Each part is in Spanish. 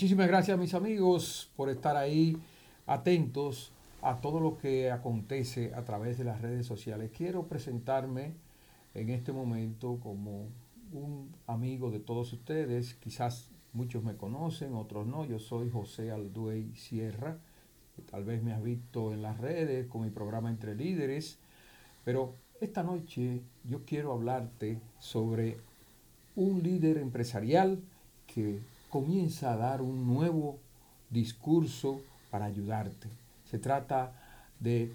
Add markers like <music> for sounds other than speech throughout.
Muchísimas gracias mis amigos por estar ahí atentos a todo lo que acontece a través de las redes sociales. Quiero presentarme en este momento como un amigo de todos ustedes. Quizás muchos me conocen, otros no. Yo soy José Alduey Sierra. Tal vez me has visto en las redes con mi programa Entre Líderes. Pero esta noche yo quiero hablarte sobre un líder empresarial que comienza a dar un nuevo discurso para ayudarte. Se trata de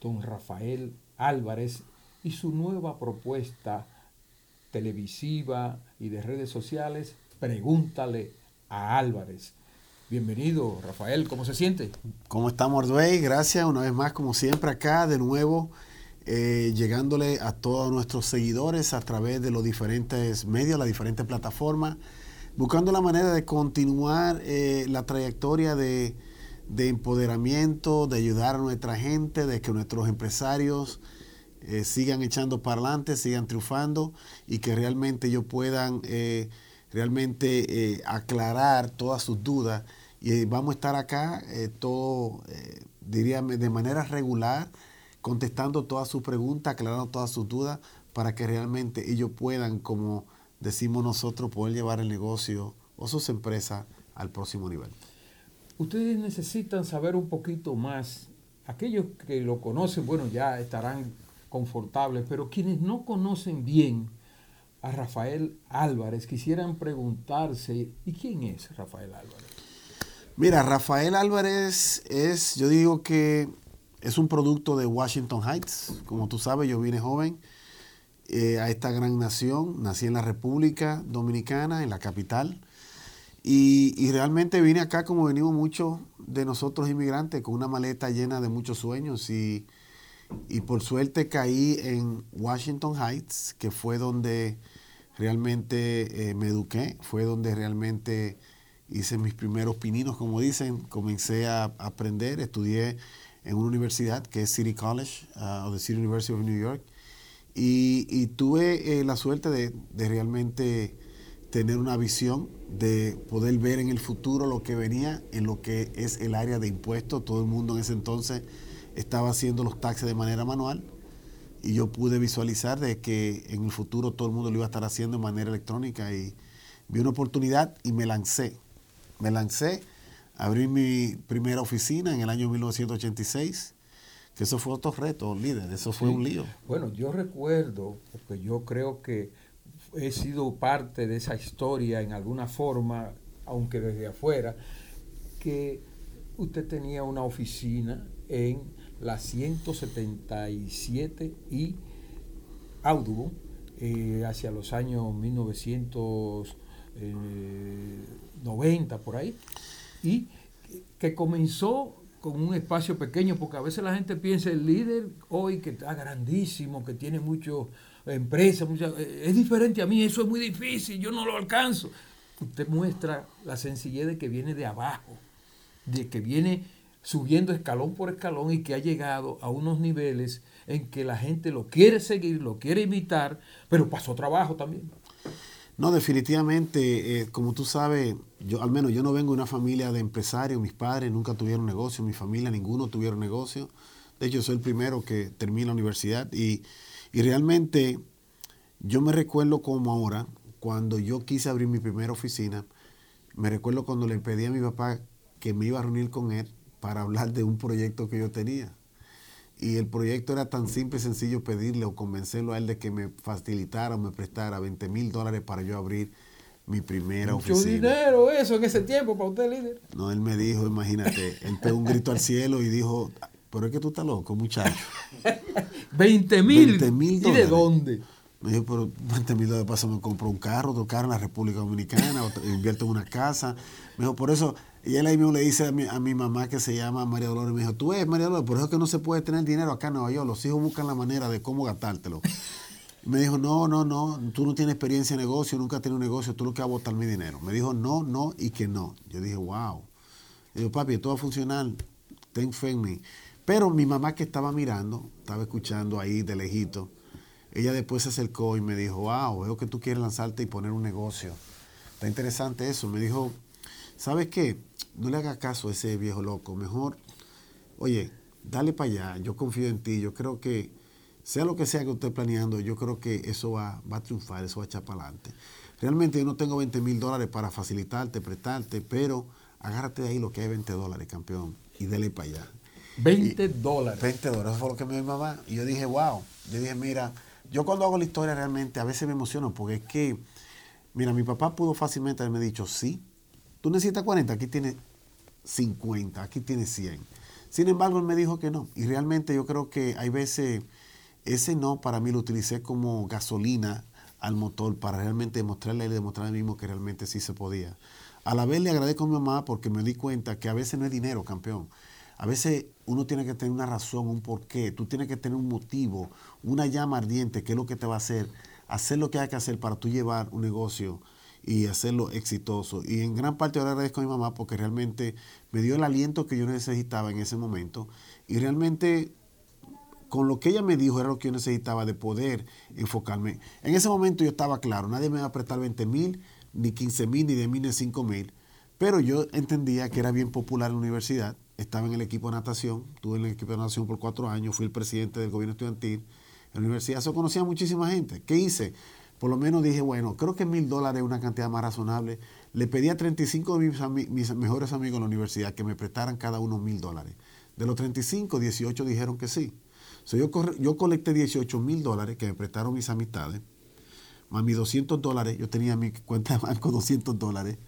don Rafael Álvarez y su nueva propuesta televisiva y de redes sociales, Pregúntale a Álvarez. Bienvenido, Rafael, ¿cómo se siente? ¿Cómo estamos, Arduey? Gracias una vez más, como siempre, acá de nuevo, eh, llegándole a todos nuestros seguidores a través de los diferentes medios, las diferentes plataformas, buscando la manera de continuar eh, la trayectoria de, de, empoderamiento, de ayudar a nuestra gente, de que nuestros empresarios eh, sigan echando para adelante, sigan triunfando y que realmente ellos puedan eh, realmente aclarar todas sus dudas. Y vamos a estar acá todo, diría, de manera regular, contestando todas sus preguntas, aclarando todas sus dudas, para que realmente ellos puedan, como decimos nosotros, poder llevar el negocio o sus empresas al próximo nivel. Ustedes necesitan saber un poquito más. Aquellos que lo conocen, bueno, ya estarán confortables, pero quienes no conocen bien a Rafael Álvarez quisieran preguntarse, ¿y quién es Rafael Álvarez? Mira, Rafael Álvarez es, yo digo que es un producto de Washington Heights. Como tú sabes, yo vine joven eh, a esta gran nación, nací en la República Dominicana, en la capital, y, y realmente vine acá como venimos muchos de nosotros inmigrantes, con una maleta llena de muchos sueños. Y y por suerte caí en Washington Heights, que fue donde realmente eh, me eduqué, fue donde realmente hice mis primeros pininos, como dicen, comencé a aprender, estudié en una universidad que es City College, uh, o the City University of New York, y, tuve eh, la suerte de, de, realmente tener una visión, de poder ver en el futuro lo que venía en lo que es el área de impuestos, todo el mundo en ese entonces estaba haciendo los taxes de manera manual y yo pude visualizar de que en el futuro todo el mundo lo iba a estar haciendo de manera electrónica y vi una oportunidad y me lancé. Me lancé, abrí mi primera oficina en el año 1986, que eso fue otro reto, líder, eso fue un lío. Bueno, yo recuerdo, porque yo creo que he sido parte de esa historia en alguna forma, aunque desde afuera, que usted tenía una oficina en la 177 y Audubon eh, hacia los años 1990 por ahí y que comenzó con un espacio pequeño porque a veces la gente piensa el líder hoy que está grandísimo que tiene muchas empresas eh, es diferente a mí eso es muy difícil yo no lo alcanzo usted muestra la sencillez de que viene de abajo de que viene subiendo escalón por escalón y que ha llegado a unos niveles en que la gente lo quiere seguir, lo quiere imitar, pero pasó trabajo también. No, definitivamente, eh, como tú sabes, yo al menos yo no vengo de una familia de empresarios, mis padres nunca tuvieron negocio, mi familia ninguno tuvieron negocio. De hecho, soy el primero que termina la universidad y, y realmente yo me recuerdo como ahora, cuando yo quise abrir mi primera oficina, me recuerdo cuando le pedí a mi papá que me iba a reunir con él para hablar de un proyecto que yo tenía. Y el proyecto era tan simple y sencillo pedirle o convencerlo a él de que me facilitara o me prestara 20 mil dólares para yo abrir mi primera Mucho oficina. dinero eso en ese tiempo para usted, líder. No, él me dijo, imagínate, él pegó un grito al cielo y dijo, pero es que tú estás loco, muchacho. <laughs> 20 mil. ¿Y de dónde? Me dijo, pero 20 mil dólares paso me compro un carro, otro carro en la República Dominicana, invierto en una casa. Me dijo, por eso, y él ahí mismo le dice a mi, a mi mamá que se llama María Dolores, me dijo, tú ves María Dolores, por eso es que no se puede tener dinero acá en Nueva York, los hijos buscan la manera de cómo gastártelo. me dijo, no, no, no, tú no tienes experiencia en negocio, nunca has tenido un negocio, tú lo que vas a botar mi dinero. Me dijo, no, no y que no. Yo dije, wow. Y yo, papi, todo va a funcionar, ten fe en mí. Pero mi mamá que estaba mirando, estaba escuchando ahí de lejito, ella después se acercó y me dijo, wow, veo que tú quieres lanzarte y poner un negocio. Está interesante eso. Me dijo, ¿sabes qué? No le haga caso a ese viejo loco. Mejor, oye, dale para allá. Yo confío en ti. Yo creo que, sea lo que sea que usted planeando, yo creo que eso va, va a triunfar, eso va a echar para adelante. Realmente yo no tengo 20 mil dólares para facilitarte, prestarte, pero agárrate de ahí lo que hay 20 dólares, campeón, y dele para allá. 20 dólares. 20 dólares, eso fue lo que me dio mi mamá. Y yo dije, wow. Yo dije, mira, yo cuando hago la historia realmente a veces me emociono porque es que, mira, mi papá pudo fácilmente haberme dicho, sí, tú necesitas 40, aquí tienes 50, aquí tienes 100. Sin embargo, él me dijo que no. Y realmente yo creo que hay veces, ese no para mí lo utilicé como gasolina al motor para realmente demostrarle y demostrar a mí mismo que realmente sí se podía. A la vez le agradezco a mi mamá porque me di cuenta que a veces no es dinero, campeón. A veces uno tiene que tener una razón, un porqué, tú tienes que tener un motivo, una llama ardiente, que es lo que te va a hacer, hacer lo que hay que hacer para tú llevar un negocio y hacerlo exitoso. Y en gran parte ahora agradezco a mi mamá porque realmente me dio el aliento que yo necesitaba en ese momento y realmente con lo que ella me dijo era lo que yo necesitaba de poder enfocarme. En ese momento yo estaba claro, nadie me iba a prestar 20 mil, ni 15 mil, ni de mil, ni 5 mil, pero yo entendía que era bien popular en la universidad, estaba en el equipo de natación, estuve en el equipo de natación por cuatro años, fui el presidente del gobierno estudiantil, en la universidad se conocía muchísima gente. ¿Qué hice? Por lo menos dije, bueno, creo que mil dólares es una cantidad más razonable. Le pedí a 35 de mis, mejores amigos en la universidad que me prestaran cada uno mil dólares. De los 35, 18 dijeron que sí yo, yo colecté 18 mil dólares que me prestaron mis amistades, más mis 200 dólares, yo tenía mi cuenta de banco <laughs> 200 dólares,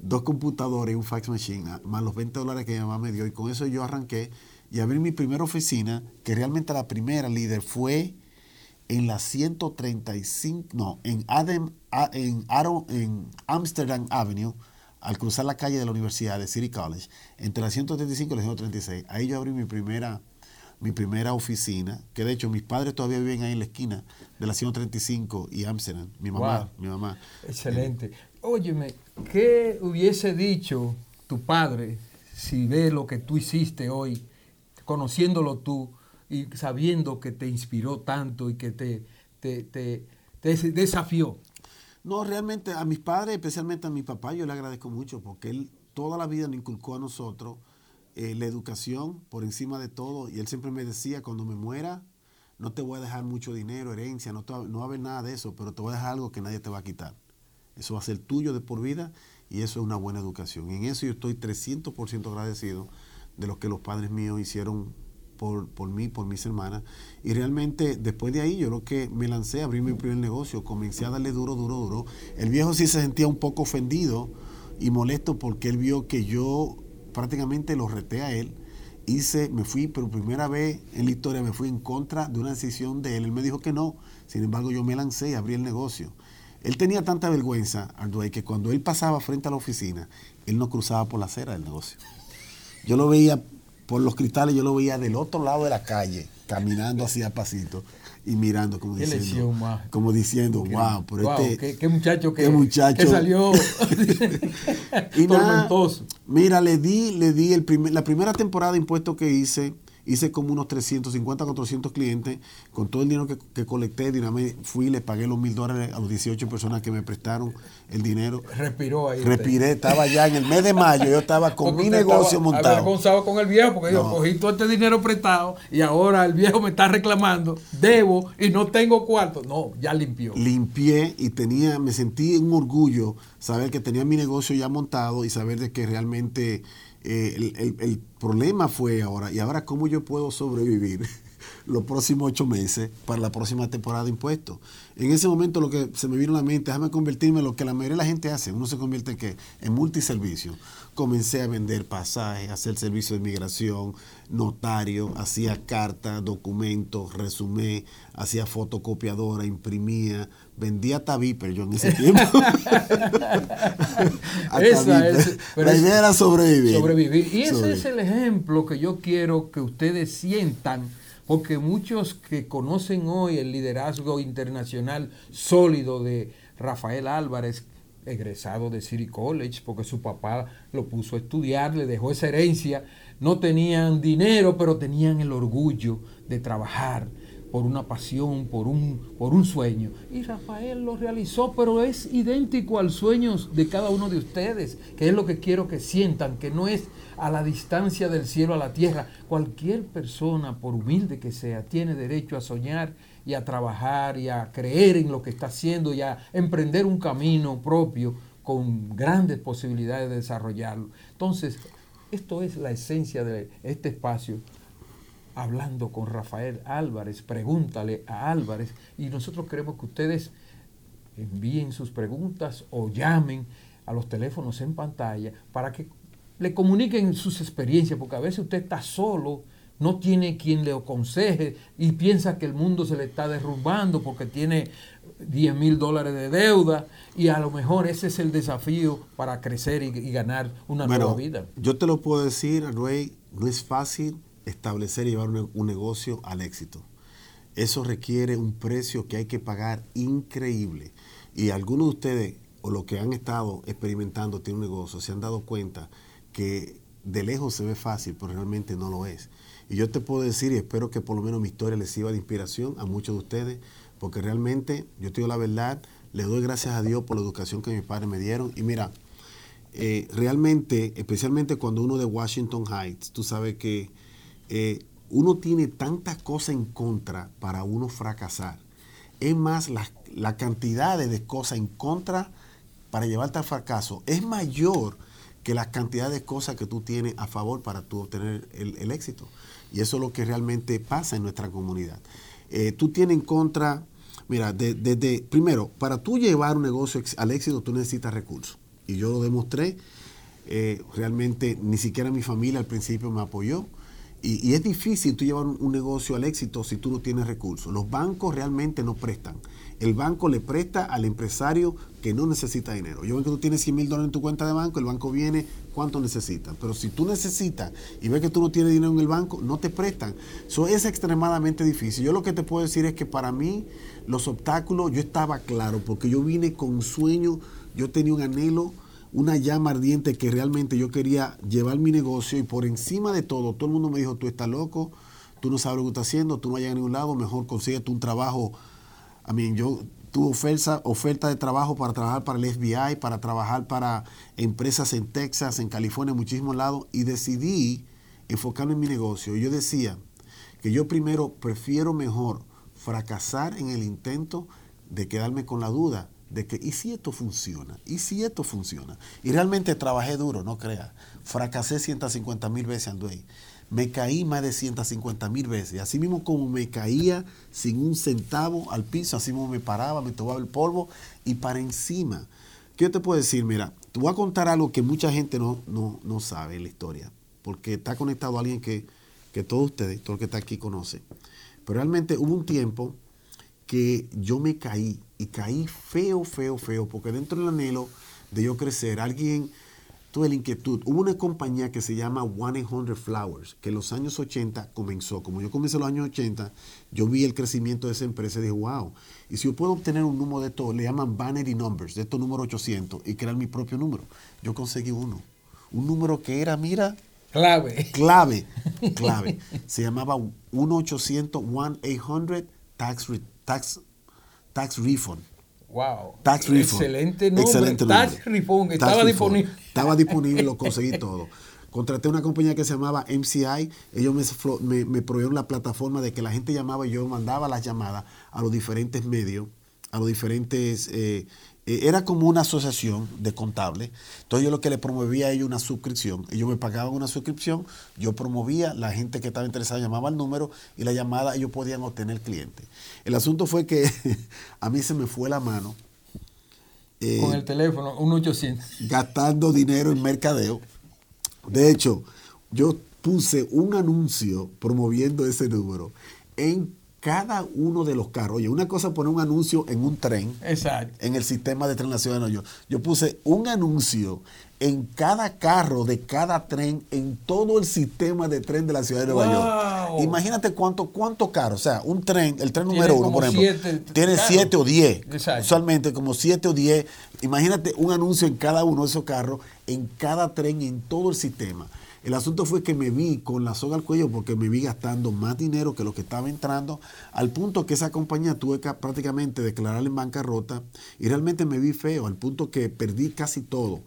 dos computadores y un fax machine, ah, más los 20 dólares que mi mamá me dio. Y con eso yo arranqué y abrí mi primera oficina, que realmente la primera líder fue en la 135, no, en, Adam, en, en Amsterdam Avenue, al cruzar la calle de la Universidad de City College, entre la 135 y la 136. Ahí yo abrí mi primera mi primera oficina, que de hecho mis padres todavía viven ahí en la esquina de la 135 y Amsterdam, mi mamá, mi mamá. Excelente. Óyeme, ¿qué hubiese dicho tu padre si ve lo que tú hiciste hoy, conociéndolo tú y sabiendo que te inspiró tanto y que te, te, te, te desafió? No, realmente a mis padres, especialmente a mi papá, yo le agradezco mucho porque él toda la vida nos inculcó a nosotros eh, la educación por encima de todo. Y él siempre me decía, cuando me muera, no te voy a dejar mucho dinero, herencia, no, no va a haber nada de eso, pero te voy a dejar algo que nadie te va a quitar. Eso va a ser tuyo de por vida y eso es una buena educación. En eso yo estoy 300% agradecido de lo que los padres míos hicieron por, por, mí, por mis hermanas. Y realmente después de ahí yo lo que me lancé a abrir mi primer negocio, comencé a darle duro, duro, duro. El viejo sí se sentía un poco ofendido y molesto porque él vio que yo prácticamente lo reté a él. Hice, me fui por primera vez en la historia, me fui en contra de una decisión de él. Él me dijo que no. Sin embargo, yo me lancé y abrí el negocio. Él tenía tanta vergüenza, Arduay, que cuando él pasaba frente a la oficina, él no cruzaba por la acera del negocio. Yo lo veía por los cristales, yo lo veía del otro lado de la calle, caminando hacia pasito y mirando como diciendo, como diciendo, wow, pero este, qué, muchacho que, muchacho. salió <laughs> <laughs> y tormentoso. mira, le di, le di el primer, la primera temporada de impuestos que hice, hice como unos 350, 400 clientes. Con todo el dinero que, que colecté, Dinamé, fui y le pagué los mil dólares a los 18 personas que me prestaron el dinero. Respiró ahí. Respiré, estaba ya en el mes de mayo, yo estaba <laughs> con mi negocio montado. avergonzado con el viejo porque yo cogí todo este dinero prestado y ahora el viejo me está reclamando, debo y no tengo cuarto. No, ya limpió. Limpié y tenía, me sentí un orgullo saber que tenía mi negocio ya montado y saber de que realmente eh, el, problema fue ahora, ¿y ahora cómo yo puedo sobrevivir <laughs> los próximos ocho meses para la próxima temporada de impuestos? En ese momento lo que se me vino a la mente, déjame convertirme en lo que la mayoría de la gente hace, uno se convierte en, ¿qué? en multiservicio. Comencé a vender pasajes, a hacer servicio de migración, notario, hacía cartas, documentos, resumé, hacía fotocopiadora, imprimía, vendía pero yo en ese tiempo. <laughs> la idea era sobrevivir. Sobrevivir. Y ese es el ejemplo que yo quiero que ustedes sientan, porque muchos que conocen hoy el liderazgo internacional sólido de Rafael Álvarez, egresado de City College, porque su papá lo puso a estudiar, le dejó esa herencia, no tenían dinero, pero tenían el orgullo de trabajar por una pasión, por un, por un sueño. Y Rafael lo realizó, pero es idéntico al sueño de cada uno de ustedes, que es lo que quiero que sientan, que no es a la distancia del cielo a la tierra. Cualquier persona, por humilde que sea, tiene derecho a soñar y a trabajar y a creer en lo que está haciendo y a emprender un camino propio con grandes posibilidades de desarrollarlo. Entonces, esto es la esencia de este espacio hablando con Rafael Álvarez, pregúntale a Álvarez y nosotros queremos que ustedes envíen sus preguntas o llamen a los teléfonos en pantalla para que le comuniquen sus experiencias, porque a veces usted está solo, no tiene quien le aconseje y piensa que el mundo se le está derrumbando porque tiene 10 mil dólares de deuda y a lo mejor ese es el desafío para crecer y, ganar una nueva vida. Yo te lo puedo decir, Rey, no es fácil establecer y llevar un, negocio al éxito. Eso requiere un precio que hay que pagar increíble. Y algunos de ustedes, o los que han estado experimentando tiene un negocio, se han dado cuenta que de lejos se ve fácil, pero realmente no lo es. Y yo te puedo decir, y espero que por lo menos mi historia les sirva de inspiración a muchos de ustedes, porque realmente, yo te digo la verdad, le doy gracias a Dios por la educación que mis padres me dieron. Y mira, eh, realmente, especialmente cuando uno de Washington Heights, tú sabes que eh, uno tiene tantas cosas en contra para uno fracasar. Es más, la, cantidad de cosas en contra para llevarte al fracaso es mayor que la cantidad de cosas que tú tienes a favor para tú obtener el, éxito. Y eso es lo que realmente pasa en nuestra comunidad. Eh, tú tienes en contra, mira, desde, primero, para tú llevar un negocio al éxito tú necesitas recursos. Y yo lo demostré. Eh, realmente ni siquiera mi familia al principio me apoyó. Y, es difícil tú llevar un, negocio al éxito si tú no tienes recursos. Los bancos realmente no prestan. El banco le presta al empresario que no necesita dinero. Yo veo que tú tienes 100 mil dólares en tu cuenta de banco, el banco viene, ¿cuánto necesitas? Pero si tú necesitas y ves que tú no tienes dinero en el banco, no te prestan. Eso es extremadamente difícil. Yo lo que te puedo decir es que para mí los obstáculos, yo estaba claro, porque yo vine con sueño, yo tenía un anhelo una llama ardiente que realmente yo quería llevar mi negocio y por encima de todo, todo el mundo me dijo, tú estás loco, tú no sabes lo que estás haciendo, tú no vayas a ningún lado, mejor consíguete un trabajo. A mí, yo tuve oferta, oferta de trabajo para trabajar para el FBI, para trabajar para empresas en Texas, en California, en muchísimos lados, y decidí enfocarme en mi negocio. Yo decía que yo primero prefiero mejor fracasar en el intento de quedarme con la duda de que, ¿y si esto funciona? ¿Y si esto funciona? Y realmente trabajé duro, no creas. Fracasé 150 mil veces, André. Me caí más de 150 mil veces. Así mismo como me caía sin un centavo al piso, así mismo me paraba, me tomaba el polvo y para encima. ¿Qué te puedo decir? Mira, te voy a contar algo que mucha gente no, no, sabe en la historia, porque está conectado a alguien que, que todos ustedes, todo el que está aquí conoce. Pero realmente hubo un tiempo que yo me caí y caí feo, feo, feo, porque dentro del anhelo de yo crecer, alguien tuve la inquietud. Hubo una compañía que se llama 100 Flowers, que en los años 80 comenzó. Como yo comencé en los años 80, yo vi el crecimiento de esa empresa y dije, wow, y si yo puedo obtener un número de esto, le llaman Vanity Numbers, de estos números 800, y crear mi propio número. Yo conseguí uno. Un número que era, mira, Clave. Clave. <laughs> Clave. Se llamaba 1-800-1800 Tax tax, tax refund. Wow. Tax refund. Excelente nombre. Excelente Tax refund. Estaba disponible. Estaba disponible, lo conseguí todo. Contraté una compañía que se llamaba MCI. Ellos me, me, proveyeron la plataforma de que la gente llamaba y yo mandaba las llamadas a los diferentes medios, a los diferentes eh, eh, era como una asociación de contables. Entonces yo lo que le promovía a ellos una suscripción. Ellos me pagaban una suscripción, yo promovía, la gente que estaba interesada llamaba al número y la llamada ellos podían obtener cliente. El asunto fue que <laughs> a mí se me fue la mano. Eh, Con el teléfono, un 800. Gastando dinero en mercadeo. De hecho, yo puse un anuncio promoviendo ese número en cada uno de los carros. Oye, una cosa es poner un anuncio en un tren. Exacto. En el sistema de tren nacional de Nueva York. Yo puse un anuncio en cada carro de cada tren en todo el sistema de tren de la ciudad de Nueva York. Imagínate cuánto, cuánto caro. O sea, un tren, el tren número uno, por ejemplo, tiene siete o diez. Usualmente como siete o diez. Imagínate un anuncio en cada uno de esos carros, en cada tren, en todo el sistema. El asunto fue que me vi con la soga al cuello porque me vi gastando más dinero que lo que estaba entrando, al punto que esa compañía tuve que prácticamente declararla en bancarrota y realmente me vi feo, al punto que perdí casi todo,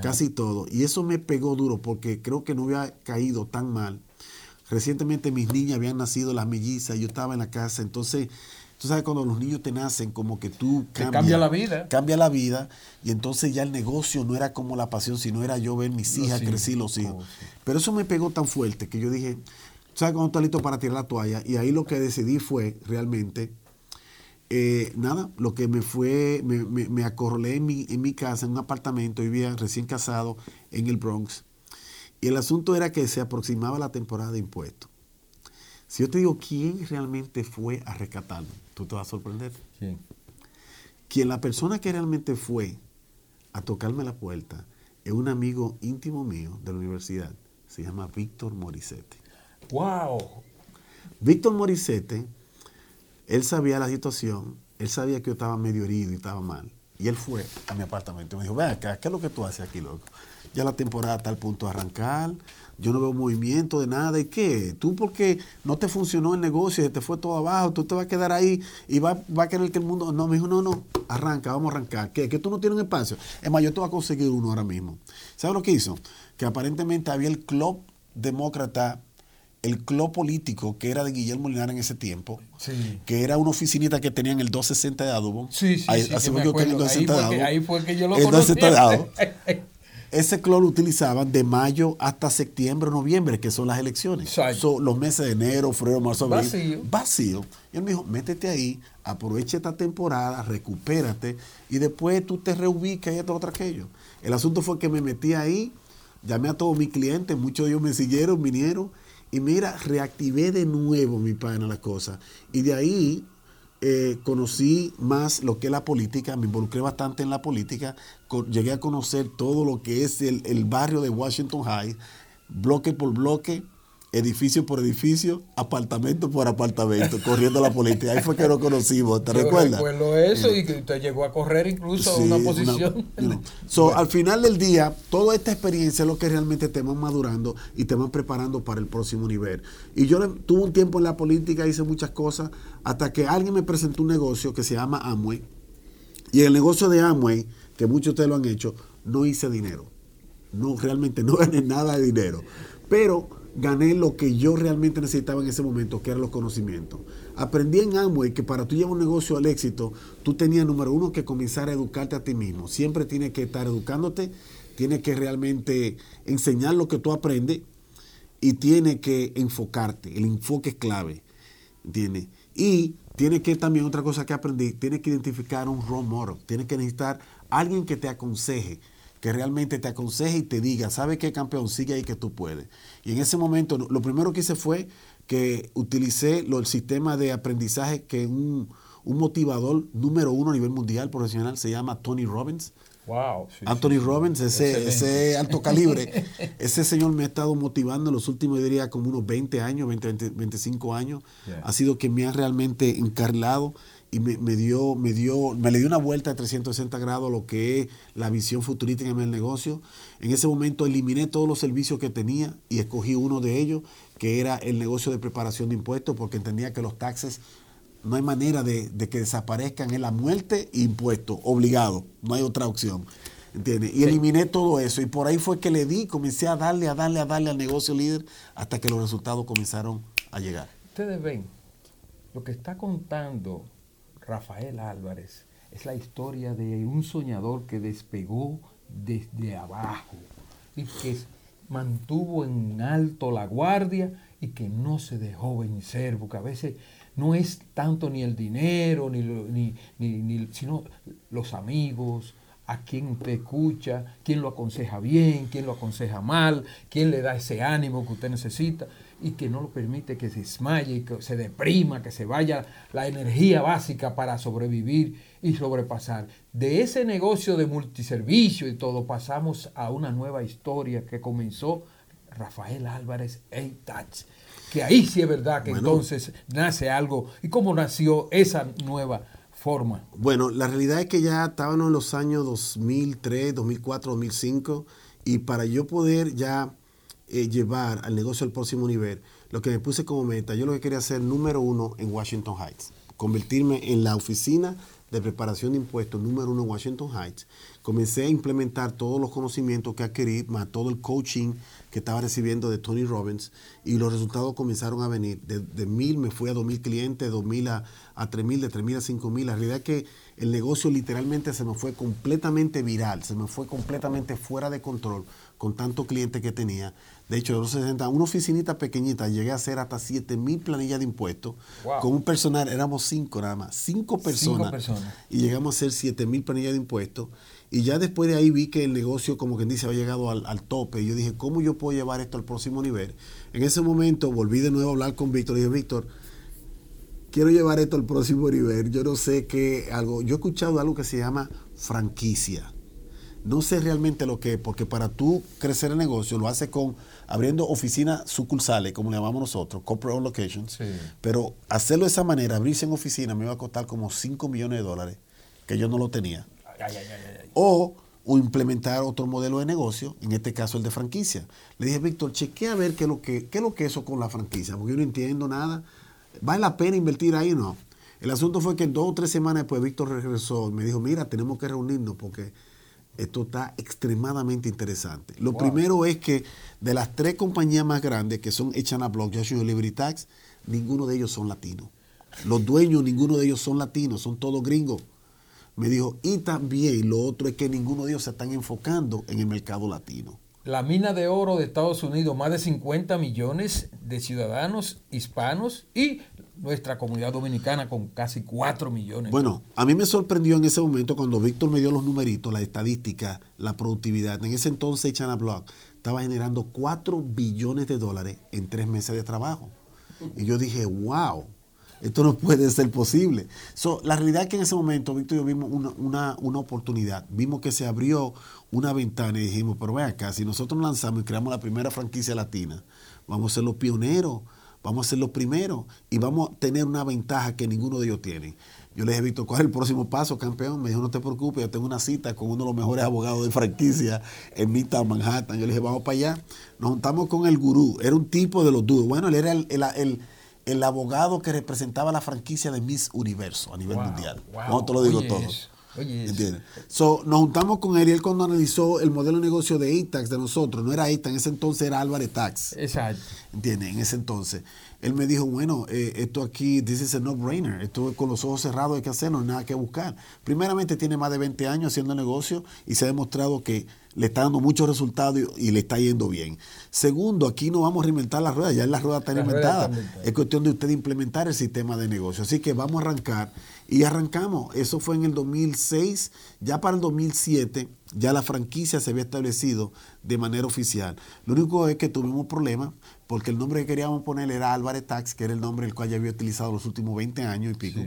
casi todo. Y eso me pegó duro porque creo que no había caído tan mal. Recientemente mis niñas habían nacido, las mellizas, yo estaba en la casa, entonces Tú sabes, cuando los niños te nacen, como que tú cambias. cambia la vida. Cambia la vida. Y entonces ya el negocio no era como la pasión, sino era yo ver mis hijas crecer los hijos. Pero eso me pegó tan fuerte que yo dije, ¿sabes cuando estás listo para tirar la toalla? Y ahí lo que decidí fue realmente, eh, nada, lo que me fue, me, me, acorralé en mi, en mi casa, en un apartamento, vivía recién casado en el Bronx. Y el asunto era que se aproximaba la temporada de impuestos. Si yo te digo quién realmente fue a rescatarme, tú te vas a sorprender. ¿Quién? Quien la persona que realmente fue a tocarme la puerta es un amigo íntimo mío de la universidad. Se llama Víctor Morisete. ¡Wow! Víctor Morisete, él sabía la situación, él sabía que yo estaba medio herido y estaba mal. Y él fue a mi apartamento y me dijo, ve acá, ¿qué es lo que tú haces aquí, loco? Ya la temporada está al punto de arrancar, yo no veo movimiento de nada. ¿Y qué? Tú porque no te funcionó el negocio, te fue todo abajo, tú te vas a quedar ahí y va, va a querer que el mundo... No, me dijo, no, no, arranca, vamos a arrancar. ¿Qué? Que tú no tienes un espacio. Es más, yo te voy a conseguir uno ahora mismo. ¿Sabes lo que hizo? Que aparentemente había el club demócrata el club político que era de Guillermo Linares en ese tiempo, que era una oficinita que tenía en el 260 de Adobo. Sí, sí, ahí, sí, así fue que el 260 de Ahí fue que yo lo conocí. El <laughs> ese cloro lo utilizaban de mayo hasta septiembre, noviembre, que son las elecciones. Son los meses de enero, febrero, marzo, abril. Vacío. Vacío. Y él me dijo, métete ahí, aprovecha esta temporada, recupérate y después tú te reubicas y esto, otro, aquello. El asunto fue que me metí ahí, llamé a todos mis clientes, muchos de ellos me siguieron, vinieron y mira, reactivé de nuevo mi página las cosas. Y de ahí eh, conocí más lo que es la política, me involucré bastante en la política, llegué a conocer todo lo que es el, el barrio de Washington High, bloque por bloque, edificio por edificio, apartamento por apartamento, corriendo la política. Ahí fue que lo conocimos, ¿te recuerdas? recuerdo eso y que usted llegó a correr incluso a una posición. <laughs> Al final del día, toda esta experiencia es lo que realmente te van madurando y te van preparando para el próximo nivel. Y yo tuve un tiempo en la política, hice muchas cosas, hasta que alguien me presentó un negocio que se llama Amway. Y el negocio de Amway, que muchos de ustedes lo han hecho, no hice dinero. No, realmente no <laughs> gané nada de dinero. Pero gané lo que yo realmente necesitaba en ese momento, que eran los conocimientos. Aprendí en Amway que para tú llevar un negocio al éxito, tú tenías, número uno, que comenzar a educarte a ti mismo. Siempre tienes que estar educándote, tienes que realmente enseñar lo que tú aprendes y tienes que enfocarte. El enfoque es clave, ¿entiendes? Y tienes que también, otra cosa que aprendí, tienes que identificar un role model, tienes que necesitar alguien que te aconseje que realmente te aconseje y te diga, ¿sabe qué campeón? Sigue ahí que tú puedes. Y en ese momento, lo primero que hice fue que utilicé lo, el sistema de aprendizaje que un, un motivador número uno a nivel mundial profesional se llama Tony Robbins. Wow, Anthony Robbins, ese, ese, alto calibre, <laughs> ese señor me ha estado motivando en los últimos, diría, como unos 20 años, 20, 25 años. Ha sido que me ha realmente encarlado y me, dio, me dio, me le dio una vuelta de 360 grados a lo que es la visión futurística en el negocio. En ese momento eliminé todos los servicios que tenía y escogí uno de ellos, que era el negocio de preparación de impuestos, porque entendía que los taxes no hay manera de, que desaparezcan en la muerte e impuestos, obligado, no hay otra opción. ¿Entiendes? Y eliminé todo eso. Y por ahí fue que le di, comencé a darle, a darle, a darle al negocio líder hasta que los resultados comenzaron a llegar. Ustedes ven, lo que está contando Rafael Álvarez. Es la historia de un soñador que despegó desde abajo y que mantuvo en alto la guardia y que no se dejó vencer, porque a veces no es tanto ni el dinero, ni, ni, ni, sino los amigos, a quien usted escucha, quién lo aconseja bien, quién lo aconseja mal, quién le da ese ánimo que usted necesita y que no lo permite que se desmaye, que se deprima, que se vaya la energía básica para sobrevivir y sobrepasar. De ese negocio de multiservicio y todo pasamos a una nueva historia que comenzó Rafael Álvarez A-Touch. Que ahí sí es verdad que entonces nace algo. ¿Y cómo nació esa nueva forma? Bueno, la realidad es que ya estábamos en los años 2003, 2004, 2005 y para yo poder ya eh, llevar al negocio al próximo nivel, lo que me puse como meta, yo lo que quería hacer número uno en Washington Heights, convertirme en la oficina de preparación de impuestos número uno en Washington Heights. Comencé a implementar todos los conocimientos que adquirí, más todo el coaching que estaba recibiendo de Tony Robbins y los resultados comenzaron a venir. De, mil me fui a dos mil clientes, de dos mil a, a tres mil, de tres mil a cinco mil. La realidad es que el negocio literalmente se me fue completamente viral, se me fue completamente fuera de control con tantos clientes que tenía. De hecho, de los 60, una oficinita pequeñita, llegué a hacer hasta 7 mil planillas de impuestos. Con un personal, éramos cinco nada más, cinco personas. personas. Y llegamos a hacer 7 mil planillas de impuestos. Y ya después de ahí vi que el negocio, como quien dice, había llegado al, al, tope. Y yo dije, ¿cómo yo puedo llevar esto al próximo nivel? En ese momento volví de nuevo a hablar con Víctor. Le dije, Víctor, quiero llevar esto al próximo nivel. Yo no sé qué, algo. Yo he escuchado algo que se llama franquicia. No sé realmente lo que es, porque para tú crecer el negocio lo hace con abriendo oficinas sucursales, como le llamamos nosotros, corporate locations. Pero hacerlo de esa manera, abrirse en oficina, me iba a costar como 5 millones de dólares, que yo no lo tenía o, implementar otro modelo de negocio, en este caso el de franquicia. Le dije, Víctor, chequea a ver qué es lo que, qué es lo que eso con la franquicia, porque yo no entiendo nada. ¿Vale la pena invertir ahí o no? El asunto fue que dos o tres semanas después Víctor regresó y me dijo, mira, tenemos que reunirnos porque esto está extremadamente interesante. Lo primero es que de las tres compañías más grandes que son Echana Block, Joshua Liberty Tax, ninguno de ellos son latinos. Los dueños, ninguno de ellos son latinos, son todos gringos. Me dijo, y también lo otro es que ninguno de ellos se están enfocando en el mercado latino. La mina de oro de Estados Unidos, más de 50 millones de ciudadanos hispanos y nuestra comunidad dominicana con casi 4 millones. Bueno, a mí me sorprendió en ese momento cuando Víctor me dio los numeritos, la estadística, la productividad. En ese entonces Chana Block estaba generando 4 billones de dólares en tres meses de trabajo. Y yo dije, wow, esto no puede ser posible. la realidad es que en ese momento, Víctor y yo vimos una, oportunidad. Vimos que se abrió una ventana y dijimos, pero ven acá, si nosotros lanzamos y creamos la primera franquicia latina, vamos a ser los pioneros, vamos a ser los primeros y vamos a tener una ventaja que ninguno de ellos tiene. Yo le dije, Víctor, ¿cuál es el próximo paso, campeón? Me dijo, no te preocupes, yo tengo una cita con uno de los mejores abogados de franquicia en Midtown, Manhattan. Yo le dije, vamos para allá. Nos juntamos con el gurú. Era un tipo de los duros. Bueno, él era el el abogado que representaba la franquicia de Miss Universo a nivel mundial. no te lo digo todo. ¿Entiendes? So, nos juntamos con él y él cuando analizó el modelo de negocio de ATAX de nosotros, no era ATAX, en ese entonces era Álvarez Tax. Exacto. ¿Entiendes? En ese entonces. Él me dijo, bueno, eh, esto aquí, this is a no-brainer, esto con los ojos cerrados hay que hacerlo, no hay nada que buscar. Primeramente tiene más de 20 años haciendo negocio y se ha demostrado que le está dando muchos resultados y, le está yendo bien. Segundo, aquí no vamos a reinventar la rueda, ya la rueda está inventada. Es cuestión de usted implementar el sistema de negocio. Así que vamos a arrancar y arrancamos. Eso fue en el 2006, ya para el 2007 ya la franquicia se había establecido de manera oficial. Lo único es que tuvimos problemas porque el nombre que queríamos poner era Álvarez Tax, que era el nombre el cual ya había utilizado los últimos 20 años y pico.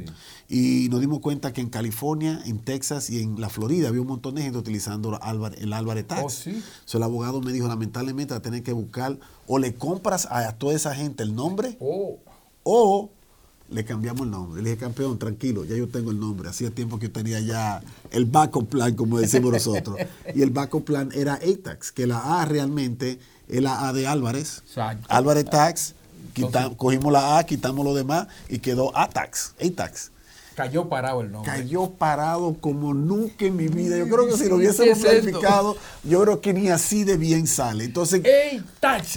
Y nos dimos cuenta que en California, en Texas y en la Florida había un montón de gente utilizando el Álvarez Tax. Oh, sí. el abogado me dijo, lamentablemente, a tener que buscar o le compras a toda esa gente el nombre oh. o le cambiamos el nombre. Le dije, campeón, tranquilo, ya yo tengo el nombre. Hacía tiempo que yo tenía ya el backup plan, como decimos nosotros. <laughs> Y el backup plan era ATAX, que la A realmente es la A de Álvarez. Álvarez Tax, cogimos la A, quitamos lo demás y quedó ATAX, ATAX. Cayó parado el nombre. Cayó parado como nunca en mi vida. Yo creo que si lo hubiésemos planificado, yo creo que ni así de bien sale. Entonces,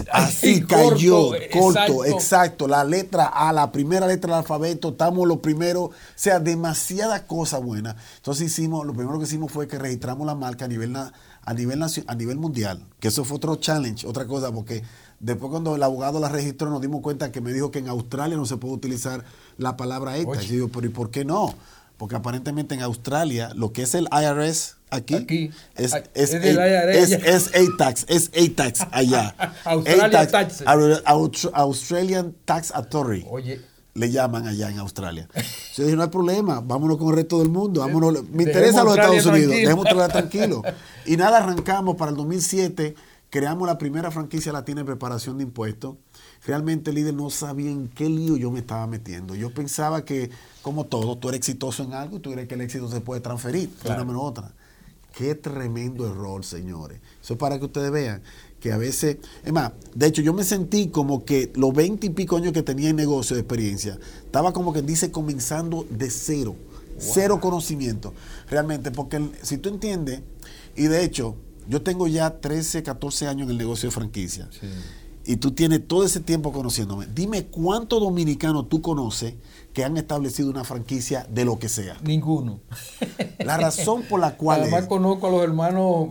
así cayó, <laughs> corto, exacto. La letra A, la primera letra del alfabeto, estamos los primeros. O sea, demasiada cosa buena. Entonces hicimos, lo primero que hicimos fue que registramos la marca a nivel, a nivel, a nivel mundial. Que eso fue otro challenge, otra cosa, porque Después cuando el abogado la registró nos dimos cuenta que me dijo que en Australia no se puede utilizar la palabra ETA. Y yo digo, pero ¿y por qué no? Porque aparentemente en Australia lo que es el IRS aquí, es, es, es, <laughs> tax es tax allá. Australia tax. Australian Tax Authority. Oye. Le llaman allá en Australia. Yo dije, no hay problema, vámonos con el resto del mundo, vámonos. Me interesa los Estados Unidos, dejemos tranquilo. <laughs> Y nada, arrancamos para el 2007 Creamos la primera franquicia latina en preparación de impuestos. Realmente el líder no sabía en qué lío yo me estaba metiendo. Yo pensaba que, como todo, tú eres exitoso en algo y tú crees que el éxito se puede transferir de una manera otra. Qué tremendo error, señores. Eso es para que ustedes vean que a veces, es más, de hecho yo me sentí como que los 20 y pico años que tenía en negocio de experiencia, estaba como que dice comenzando de cero, cero conocimiento, realmente, porque si tú entiendes, y de hecho, yo tengo ya 13, 14 años en el negocio de franquicia. Y tú tienes todo ese tiempo conociéndome. Dime cuántos dominicanos tú conoces que han establecido una franquicia de lo que sea. Ninguno. La razón por la <laughs> cual. Además, conozco a los hermanos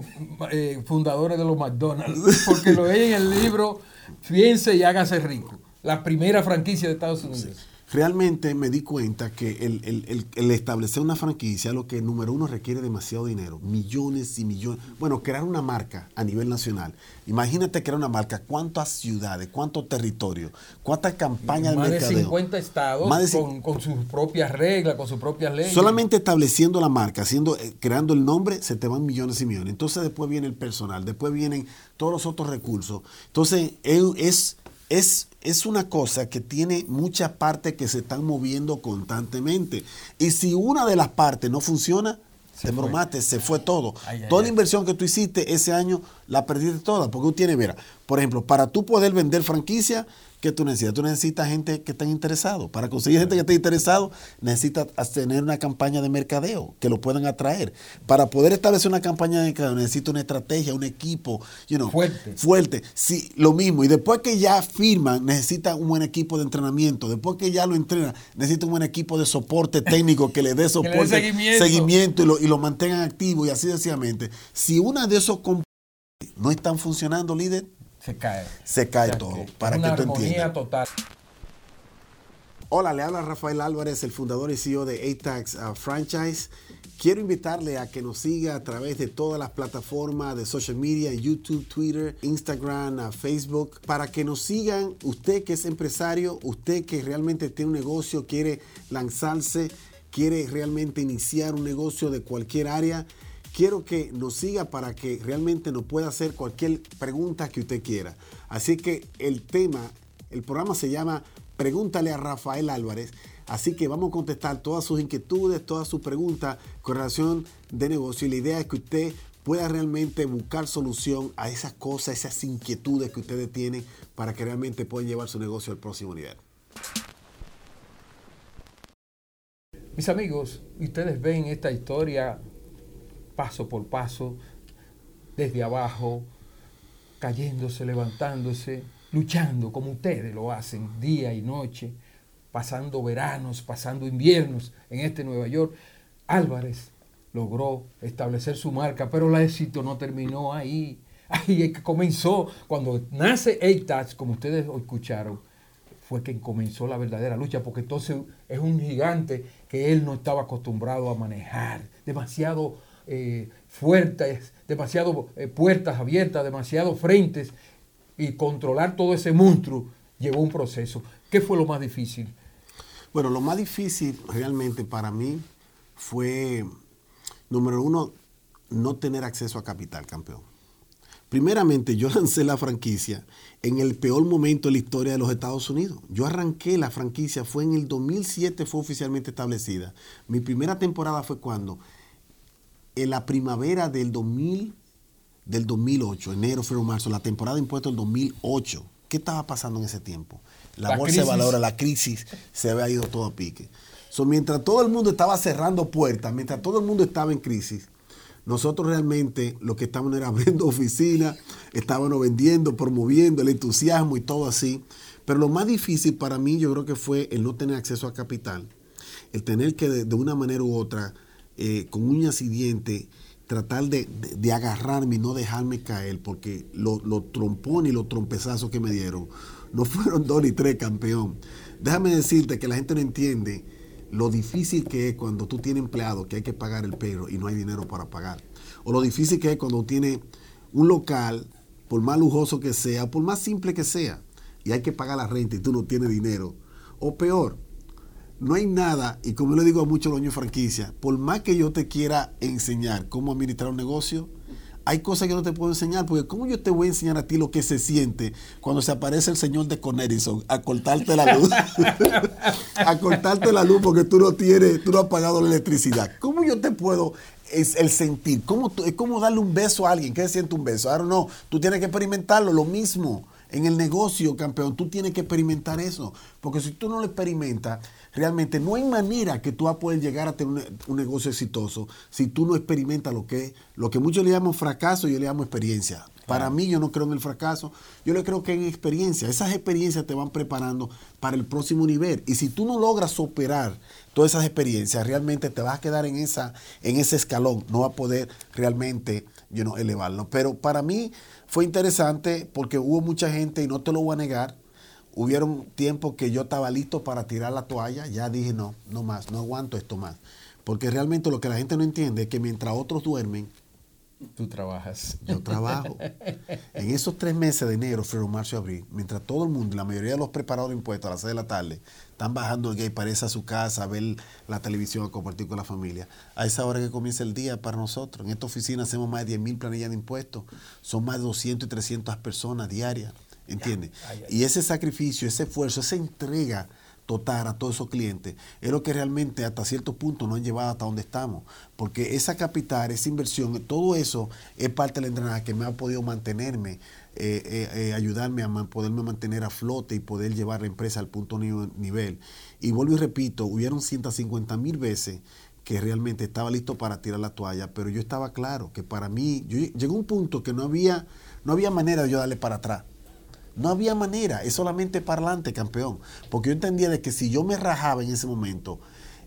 eh, fundadores de los McDonald's, <laughs> porque lo ven en el libro Piense y hágase rico. La primera franquicia de Estados Unidos realmente me di cuenta que el, establecer una franquicia lo que número uno requiere demasiado dinero, millones y millones. Bueno, crear una marca a nivel nacional. Imagínate crear una marca, cuántas ciudades, cuántos territorios, cuántas campañas de mercadeo. Más de 50 estados con, sus propias reglas, con sus propias leyes. Solamente estableciendo la marca, haciendo, eh, creando el nombre, se te van millones y millones. Entonces después viene el personal, después vienen todos los otros recursos. Entonces es es, es una cosa que tiene muchas partes que se están moviendo constantemente. Y si una de las partes no funciona, se te bromaste, se fue todo. toda la inversión que tú hiciste ese año la perdiste toda. Porque tú tienes, mira, por ejemplo, para tú poder vender franquicia, ¿Qué tú necesitas? Tú necesitas gente que esté interesado. Para conseguir gente que esté interesado, necesitas tener una campaña de mercadeo que lo puedan atraer. Para poder establecer una campaña de mercadeo, necesito una estrategia, un equipo fuerte. fuerte. Sí, lo mismo. Y después que ya firman, necesita un buen equipo de entrenamiento. Después que ya lo entrenan, necesita un buen equipo de soporte técnico que le dé <laughs> soporte, seguimiento, y, lo, y lo mantengan activo y así sencillamente. Si una de esos no están funcionando, líder, se cae. Se cae todo. para que tú entiendas. total. Hola, le habla Rafael Álvarez, el fundador y CEO de ATAX uh, Franchise. Quiero invitarle a que nos siga a través de todas las plataformas de social media, YouTube, Twitter, Instagram, Facebook, para que nos sigan. Usted que es empresario, usted que realmente tiene un negocio, quiere lanzarse, quiere realmente iniciar un negocio de cualquier área quiero que nos siga para que realmente nos pueda hacer cualquier pregunta que usted quiera. Así que el tema, el programa se llama Pregúntale a Rafael Álvarez. Así que vamos a contestar todas sus inquietudes, todas sus preguntas con relación de negocio. Y la idea es que usted pueda realmente buscar solución a esas cosas, esas inquietudes que ustedes tienen para que realmente puedan llevar su negocio al próximo nivel. Mis amigos, ustedes ven esta historia paso por paso, desde abajo, cayéndose, levantándose, luchando como ustedes lo hacen día y noche, pasando veranos, pasando inviernos en este Nueva York. Álvarez logró establecer su marca, pero el éxito no terminó ahí. Ahí que comenzó, cuando nace ATAX, como ustedes escucharon, fue que comenzó la verdadera lucha, porque entonces es un gigante que él no estaba acostumbrado a manejar, demasiado eh, fuertes, demasiado eh, puertas abiertas, demasiado frentes y controlar todo ese monstruo llevó un proceso. ¿Qué fue lo más difícil? Bueno, lo más difícil realmente para mí fue, número uno, no tener acceso a capital, campeón. Primeramente, yo <laughs> lancé la franquicia en el peor momento de la historia de los Estados Unidos. Yo arranqué la franquicia, fue en el 2007, fue oficialmente establecida. Mi primera temporada fue cuando en la primavera del 2000, del 2008, enero, febrero, marzo, la temporada de impuestos del 2008. ¿Qué estaba pasando en ese tiempo? La, bolsa de valores, la crisis, se había ido todo a pique. So, mientras todo el mundo estaba cerrando puertas, mientras todo el mundo estaba en crisis, nosotros realmente lo que estábamos era <laughs> abriendo oficinas, estábamos vendiendo, promoviendo el entusiasmo y todo así. Pero lo más difícil para mí yo creo que fue el no tener acceso a capital, el tener que de una manera u otra eh, con uñas y dientes, tratar de, agarrarme y no dejarme caer, porque los lo trompones y los trompezazos que me dieron no <laughs> fueron dos ni tres, campeón. Déjame decirte que la gente no entiende lo difícil que es cuando tú tienes empleado que hay que pagar el perro y no hay dinero para pagar. O lo difícil que es cuando tienes un local, por más lujoso que sea, por más simple que sea, y hay que pagar la renta y tú no tienes dinero. O peor, no hay nada, y como le digo a muchos dueños de franquicia, por más que yo te quiera enseñar cómo administrar un negocio, hay cosas que no te puedo enseñar, porque ¿cómo yo te voy a enseñar a ti lo que se siente cuando se aparece el señor de Connerison a cortarte la luz? <laughs> a cortarte la luz porque tú no tienes, tú no has pagado la electricidad. ¿Cómo yo te puedo es el sentir. ¿Cómo es como darle un beso a alguien. ¿Qué siente un beso? Ahora no, tú tienes que experimentarlo, lo mismo. En el negocio, campeón, tú tienes que experimentar eso. Porque si tú no lo experimentas, realmente no hay manera que tú vas a poder llegar a tener un, negocio exitoso si tú no experimentas lo que, lo que muchos le llaman fracaso, yo le llamo experiencia. Para mí yo no creo en el fracaso, yo le creo que en experiencia. Esas experiencias te van preparando para el próximo nivel. Y si tú no logras superar todas esas experiencias, realmente te vas a quedar en, esa, en ese escalón, no vas a poder realmente you elevarlo. Pero para mí fue interesante porque hubo mucha gente, y no te lo voy a negar, hubieron tiempos que yo estaba listo para tirar la toalla, ya dije no, no más, no aguanto esto más. Porque realmente lo que la gente no entiende es que mientras otros duermen, Tú trabajas. Yo trabajo. En esos tres meses de enero, febrero, marzo y abril, mientras todo el mundo, la mayoría de los preparadores de impuestos a las seis de la tarde, están bajando gay para irse a su casa, a ver la televisión, a compartir con la familia, a esa hora que comienza el día para nosotros. En esta oficina hacemos más de 10 mil planillas de impuestos. Son más de 200 y 300 personas diarias. ¿Entiendes? Y ese sacrificio, ese esfuerzo, esa entrega total a todos esos clientes, es lo que realmente hasta cierto punto nos han llevado hasta donde estamos. Porque esa capital, esa inversión, todo eso es parte del entrenamiento que me ha podido mantenerme, eh, eh, eh, ayudarme a poderme mantener a flote y poder llevar la empresa al punto nivel. Y vuelvo y repito, hubieron 150 mil veces que realmente estaba listo para tirar la toalla, pero yo estaba claro que para mí, llegó un punto que no había, no había manera de yo darle para atrás. No había manera, es solamente parlante, campeón. Porque yo entendía de que si yo me rajaba en ese momento,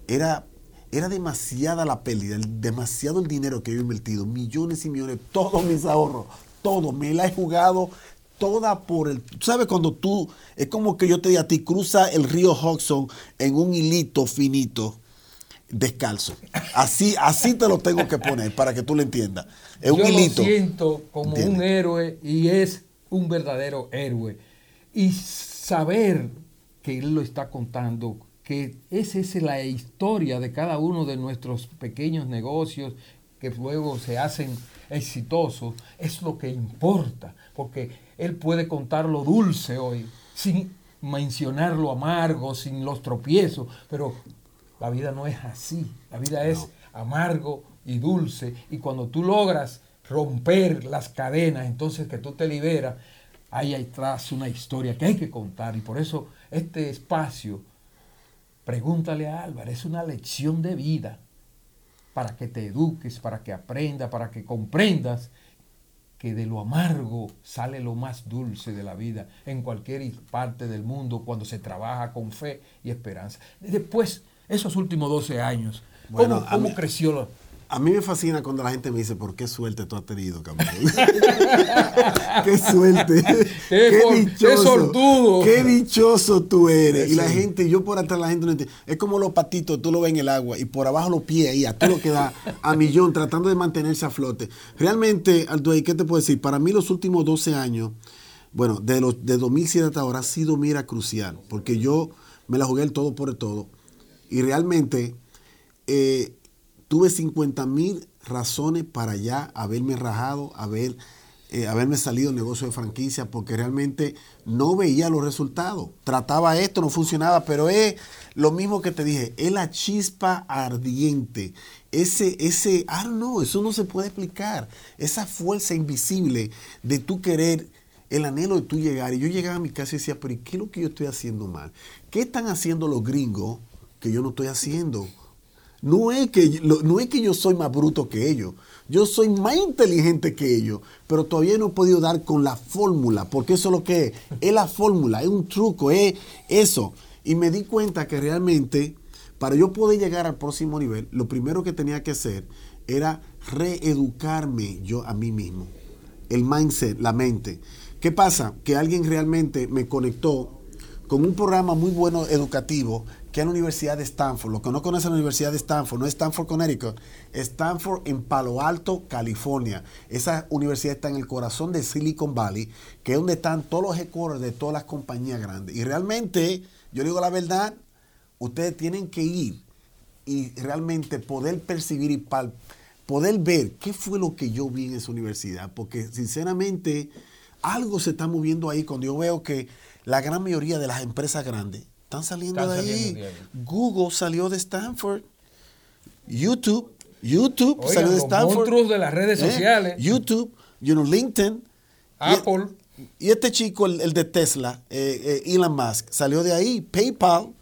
era, era demasiada la pérdida, demasiado el dinero que yo he invertido, millones y millones, todos mis ahorros, todo, me la he jugado toda por el... ¿Sabes cuando tú, es como que yo te diga a ti, cruza el río Hudson en un hilito finito? descalzo. Así, así te lo tengo que poner para que tú lo entiendas. Es un hilito. Lo siento como un héroe y es un verdadero héroe. Y saber que él lo está contando, que esa es la historia de cada uno de nuestros pequeños negocios que luego se hacen exitosos, es lo que importa, porque él puede contar lo dulce hoy, sin mencionar lo amargo, sin los tropiezos, pero la vida no es así, la vida es amargo y dulce, y cuando tú logras romper las cadenas, entonces que tú te liberas, hay atrás una historia que hay que contar y por eso este espacio, pregúntale a Álvaro, es una lección de vida para que te eduques, para que aprendas, para que comprendas que de lo amargo sale lo más dulce de la vida en cualquier parte del mundo cuando se trabaja con fe y esperanza. Después, esos últimos 12 años, ¿cómo, cómo creció a mí me fascina cuando la gente me dice, ¿por qué suerte tú has tenido, campeón? <laughs> ¡Qué suerte! <laughs> ¡Qué, dichoso! ¡Qué dichoso tú eres! Y la gente, yo por atrás la gente no entiende. Es como los patitos, tú lo ves en el agua y por abajo los pies ahí, a tú lo que da a millón, tratando de mantenerse a flote. Realmente, Alduey, ¿qué te puedo decir? Para mí los últimos 12 años, bueno, de, los, de 2007 hasta ahora ha sido, mira, crucial. Porque yo me la jugué el todo por el todo. Y realmente... Eh, tuve 50 mil razones para ya haberme rajado, haber, eh, haberme salido del negocio de franquicia, porque realmente no veía los resultados. Trataba esto, no funcionaba, pero es lo mismo que te dije, es la chispa ardiente. Ese, ese, ah, no, eso no se puede explicar. Esa fuerza invisible de tú querer el anhelo de tú llegar. Y yo llegaba a mi casa y decía, pero ¿qué es lo que yo estoy haciendo mal? ¿Qué están haciendo los gringos que yo no estoy haciendo? No es, que, no es que yo soy más bruto que ellos, yo soy más inteligente que ellos, pero todavía no he podido dar con la fórmula, porque eso es lo que es, es la fórmula, es un truco, es eso. Y me di cuenta que realmente, para yo poder llegar al próximo nivel, lo primero que tenía que hacer era reeducarme yo a mí mismo, el mindset, la mente. ¿Qué pasa? Que alguien realmente me conectó con un programa muy bueno educativo que es la Universidad de Stanford. Lo que no conoce la Universidad de Stanford, no es Stanford, Connecticut, Stanford en Palo Alto, California. Esa universidad está en el corazón de Silicon Valley, que es donde están todos los headquarters de todas las compañías grandes. Y realmente, yo digo la verdad, ustedes tienen que ir y realmente poder percibir y poder ver qué fue lo que yo vi en esa universidad. Porque sinceramente, algo se está moviendo ahí cuando yo veo que la gran mayoría de las empresas grandes están saliendo, de, ahí. Google salió de Stanford. YouTube, YouTube Oigan, salió de los Stanford. monstruos de las redes ¿eh? sociales. YouTube, you know, LinkedIn. Apple. Y, y este chico, el, el de Tesla, eh, eh, Elon Musk, salió de ahí, PayPal.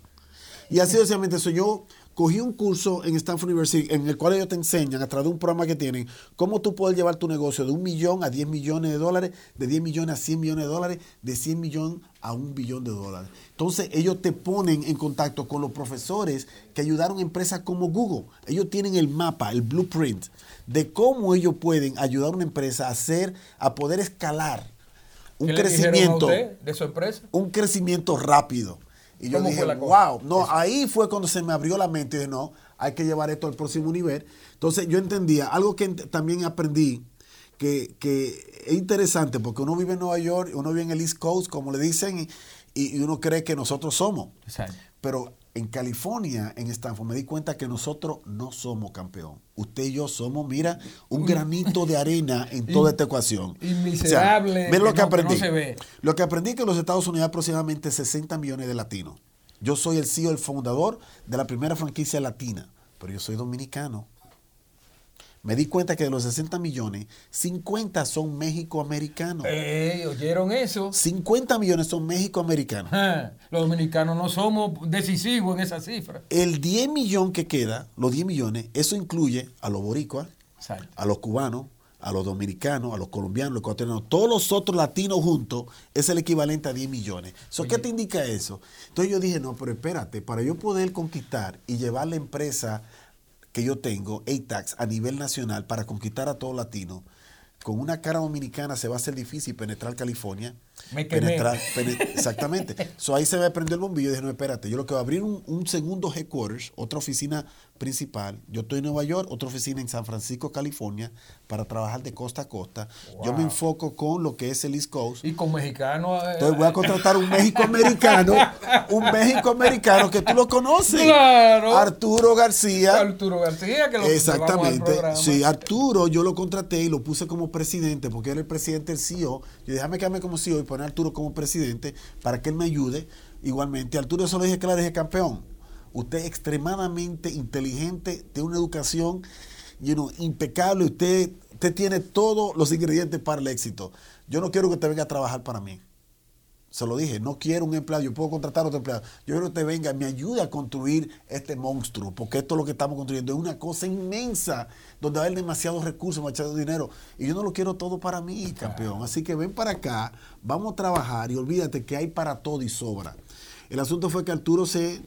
Y así sencillamente eso. Yo cogí un curso en Stanford University en el cual ellos te enseñan, a través de un programa que tienen, cómo tú puedes llevar tu negocio de un millón a 10 millones de dólares, de 10 millones a 100 millones de dólares, de 100 millones a un billón de dólares. Entonces ellos te ponen en contacto con los profesores que ayudaron a empresas como Google. Ellos tienen el mapa, el blueprint de cómo ellos pueden ayudar a una empresa a hacer, a poder escalar un ¿Qué le dijeron a crecimiento, usted de su empresa? un crecimiento rápido. Y yo ¿Cómo dije, wow, no, ahí fue cuando se me abrió la mente y dije, no, hay que llevar esto al próximo nivel. Entonces yo entendía, algo que también aprendí, que, que es interesante, porque uno vive en Nueva York, uno vive en el East Coast, como le dicen, y, y uno cree que nosotros somos. Exacto. Pero en California, en Stanford, me di cuenta que nosotros no somos campeón. Usted y yo somos, mira, un granito de arena en <laughs> toda esta ecuación. y miserable, mira lo que no aprendí. se ve. Lo que aprendí que en los Estados Unidos hay aproximadamente 60 millones de latinos. Yo soy el CEO, el fundador de la primera franquicia latina, pero yo soy dominicano. Me di cuenta que de los 60 millones, 50 son México-americanos. ¿Oyeron eso? 50 millones son México-americanos. Ah, Los dominicanos no somos decisivos en esa cifra. El 10 millón que queda, los 10 millones, eso incluye a los boricuas, Exacto. a los cubanos, a los dominicanos, a los colombianos, a los ecuatorianos, todos los otros latinos juntos, es el equivalente a 10 millones. So, ¿Qué te indica eso? Entonces yo dije, no, pero espérate, para yo poder conquistar y llevar la empresa que yo tengo, ATAX, a nivel nacional, para conquistar a todos los latinos, con una cara dominicana se va a hacer difícil penetrar California. Me quemé. penetrar- pene- exactamente. So, ahí se me prendió el bombillo y dije, no, espérate, yo lo que voy a abrir un, un segundo headquarters, otra oficina principal. Yo estoy en Nueva York, otra oficina en San Francisco, California, para trabajar de costa a costa. Yo me enfoco con lo que es el East Coast. Y con mexicanos. eh, Entonces voy a contratar un México americano, <laughs> un México americano que tú lo conoces. Claro. Arturo García. Arturo García, que lo al Exactamente. Sí, Arturo yo lo contraté y lo puse como presidente porque era el presidente del CEO. Yo déjame quedarme como CEO poner a Arturo como presidente para que él me ayude. Igualmente, Arturo eso le dije claro, dije campeón. Usted es extremadamente inteligente, tiene una educación you know, impecable, usted, usted tiene todos los ingredientes para el éxito. Yo no quiero que usted venga a trabajar para mí. Se lo dije, no quiero un empleado, yo puedo contratar otro empleado. Yo quiero que usted venga me ayude a construir este monstruo, porque esto es lo que estamos construyendo. Es una cosa inmensa, donde va a haber demasiados recursos, demasiado dinero. Y yo no lo quiero todo para mí, campeón. Así que ven para acá, vamos a trabajar y olvídate que hay para todo y sobra. El asunto fue que Arturo se,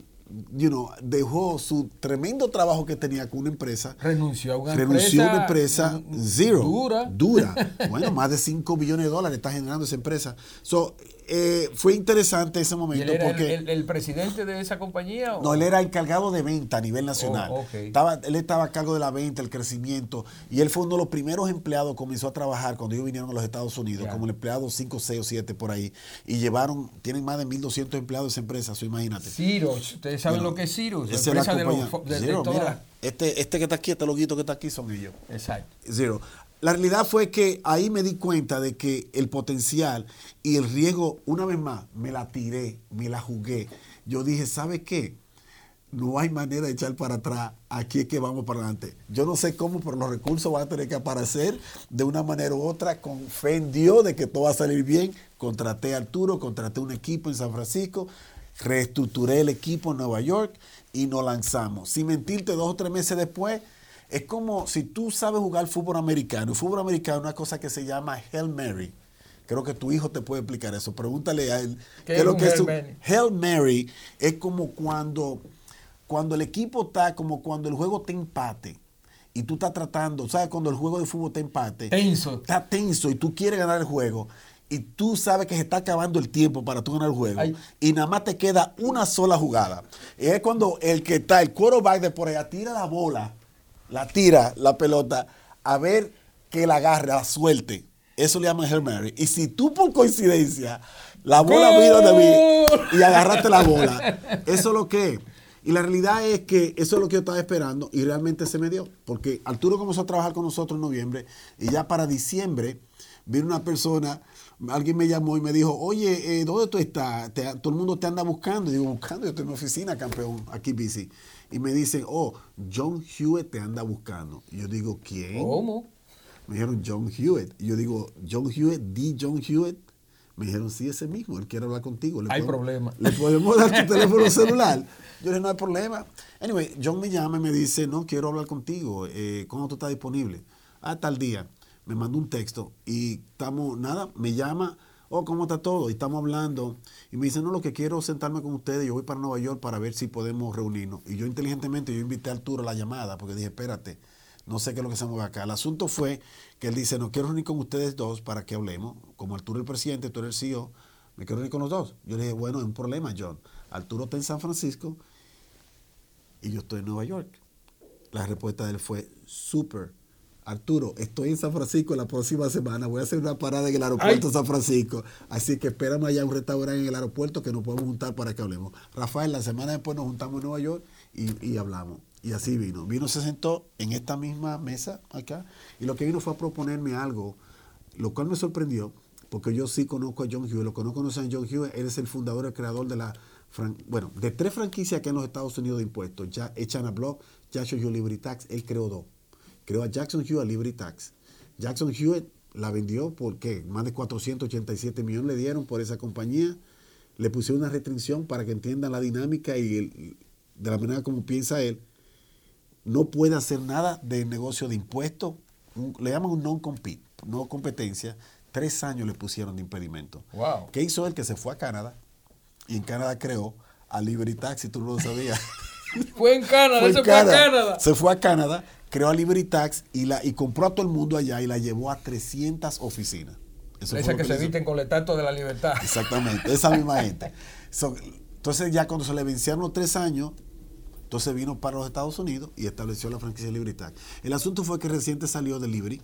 you know, dejó su tremendo trabajo que tenía con una empresa Renunció a una renunció a una empresa, empresa zero, dura. dura. <laughs> Bueno, más de 5 billones de dólares está generando esa empresa. So, eh, fue interesante ese ¿Y momento él era el, porque el- el presidente de esa compañía? o? no, él era encargado de venta a nivel nacional. Oh, estaba, él estaba a cargo de la venta, el crecimiento, y él fue uno de los primeros empleados, comenzó a trabajar cuando ellos vinieron a los Estados Unidos, como el empleado 5, 6 o 7 por ahí, y llevaron, tienen más de 1.200 empleados esa empresa, so, imagínate. Ciros. Ustedes saben Bueno, lo que es Ciros. La empresa de los de- de Zero, mira, este, este que está aquí, este loguito que está aquí son ellos. Exacto. Zero. La realidad fue que ahí me di cuenta de que el potencial y el riesgo, una vez más, me la tiré, me la jugué. Yo dije, ¿sabe qué? No hay manera de echar para atrás. Aquí es que vamos para adelante. Yo no sé cómo, pero los recursos van a tener que aparecer de una manera u otra, con fe en Dios de que todo va a salir bien. Contraté a Arturo, contraté un equipo en San Francisco, reestructuré el equipo en Nueva York y nos lanzamos. Sin mentirte, dos o tres meses después, es como si tú sabes jugar fútbol americano. El fútbol americano es una cosa que se llama Hail Mary. Creo que tu hijo te puede explicar eso. Pregúntale a él. ¿Qué es un Hail un- Mary? Hail Mary es como cuando, cuando el equipo está, como cuando el juego te empate. Y tú estás tratando, ¿sabes? Cuando el juego de fútbol te empate. Tenso. Está tenso y tú quieres ganar el juego. Y tú sabes que se está acabando el tiempo para tú ganar el juego. Ay. Y nada más te queda una sola jugada. Y es cuando el que está, el quarterback de por allá, tira la bola, la tira, la pelota, a ver que la agarre, la suelte. Eso le llaman Hail Mary. Y si tú por coincidencia la bola ¡Gol! vino de mí y agarraste la bola, eso es lo que es. Y la realidad es que eso es lo que yo estaba esperando y realmente se me dio. Porque Arturo comenzó a trabajar con nosotros en noviembre y ya para diciembre vino una persona alguien me llamó y me dijo, oye, eh, ¿dónde tú estás? todo el mundo te anda buscando. digo, buscando, yo estoy en mi oficina, campeón, aquí bici. Y me dicen, oh, John Hewitt te anda buscando. Y yo digo, ¿quién? ¿Cómo? Me dijeron John Hewitt. Y yo digo, John Hewitt, D. John Hewitt. Me dijeron, sí, ese mismo, él quiere hablar contigo. hay problema. ¿Le podemos dar tu <laughs> teléfono celular? Yo le dije, no hay problema. Anyway, John me llama y me dice, no, quiero hablar contigo. Eh, ¿Cuándo tú estás disponible? Ah, tal día. Me mandó un texto y estamos, nada, me llama, oh, ¿cómo está todo? Y estamos hablando. Y me dice, no, lo que quiero es sentarme con ustedes. Yo voy para Nueva York para ver si podemos reunirnos. Y yo inteligentemente, yo invité a Arturo a la llamada porque dije, espérate, no sé qué es lo que se mueve acá. El asunto fue que él dice, no quiero reunir con ustedes dos para que hablemos. Como Arturo el presidente, tú eres el CEO, me quiero reunir con los dos. Yo le dije, bueno, es un problema, John. Arturo está en San Francisco y yo estoy en Nueva York. La respuesta de él fue, súper. Arturo, estoy en San Francisco la próxima semana, voy a hacer una parada en el aeropuerto de San Francisco, así que espérame allá un restaurante en el aeropuerto que nos podemos juntar para que hablemos. Rafael, la semana después nos juntamos en Nueva York y, y hablamos. Y así vino. Vino, se sentó en esta misma mesa acá y lo que vino fue a proponerme algo, lo cual me sorprendió, porque yo sí conozco a John Hughes, lo que no conocen a John Hughes, él es el fundador, el creador de la, bueno, de tres franquicias que en los Estados Unidos de impuestos, ya echan a Block, Hughes Liberty Tax, él creó dos. Creó a Jackson a Liberty Tax. Jackson Hughes la vendió porque más de 487 millones le dieron por esa compañía. Le pusieron una restricción para que entiendan la dinámica y de la manera como piensa él no puede hacer nada de negocio de impuestos, le llaman un non-compete, no competencia, tres años le pusieron de impedimento. Wow. ¿Qué hizo él? Que se fue a Canadá y en Canadá creó a Liberty Tax, tú no lo sabías. <laughs> fue en Canadá, fue se fue a Canadá. Se fue a Canadá, creó a Liberty Tax y, la, y compró a todo el mundo allá y la llevó a 300 oficinas. Eso esa que, se eviten con el de la libertad. Exactamente, esa misma <laughs> gente. entonces ya cuando se le vencieron los tres años, entonces vino para los Estados Unidos y estableció la franquicia Tax. El asunto fue que reciente salió de Libri,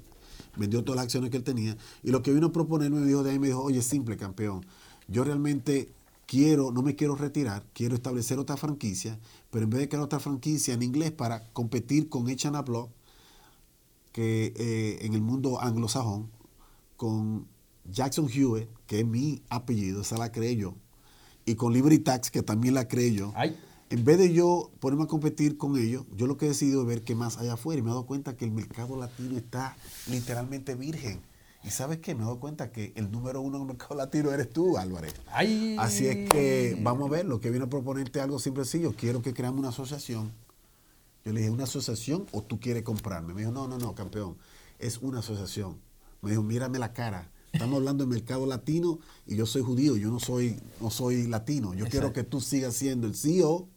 vendió todas las acciones que él tenía, y lo que vino a proponerme me dijo de ahí, me dijo, oye, simple campeón, yo realmente quiero, no me quiero retirar, quiero establecer otra franquicia, pero en vez de crear otra franquicia en inglés para competir con Echan Block, que eh, en el mundo anglosajón, con Jackson Hewitt, que es mi apellido, esa la creé yo, y con Tax, que también la creé yo en vez de yo ponerme a competir con ellos, yo lo que he decidido es ver qué más hay afuera y me he dado cuenta que el mercado latino está literalmente virgen. Y sabes qué, me dado cuenta que el número uno en el mercado latino eres tú, Álvarez. Así es que vamos a ver, lo que viene a proponerte algo simple sencillo. Quiero que creamos una asociación. Yo le dije, ¿una asociación o tú quieres comprarme? Me dijo, no, no, no, campeón, es una asociación. Me dijo, mírame la cara. Estamos hablando del mercado latino y yo soy judío, yo no soy, no soy latino. Yo quiero que tú sigas siendo el CEO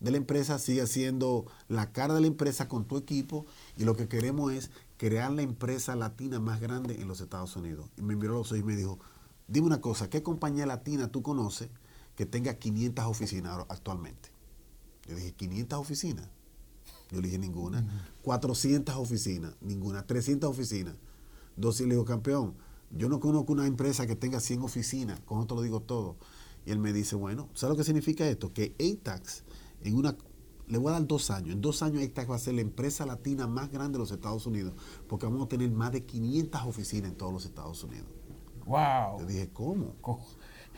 de la empresa sigue siendo la cara de la empresa con tu equipo y lo que queremos es crear la empresa latina más grande en los Estados Unidos. Y me miró los ojos y me dijo, dime una cosa, ¿qué compañía latina tú conoces que tenga 500 oficinas actualmente? Yo dije, 500 oficinas. Yo le dije, ninguna. 400 oficinas, ninguna. 300 oficinas. Dos y le digo, campeón, yo no conozco una empresa que tenga 100 oficinas, con esto lo digo todo. Y él me dice, bueno, ¿sabes lo que significa esto? Que ATAX en una, le voy a dar dos años. En dos años esta va a ser la empresa latina más grande de los Estados Unidos, porque vamos a tener más de 500 oficinas en todos los Estados Unidos. Wow. Yo dije, ¿cómo?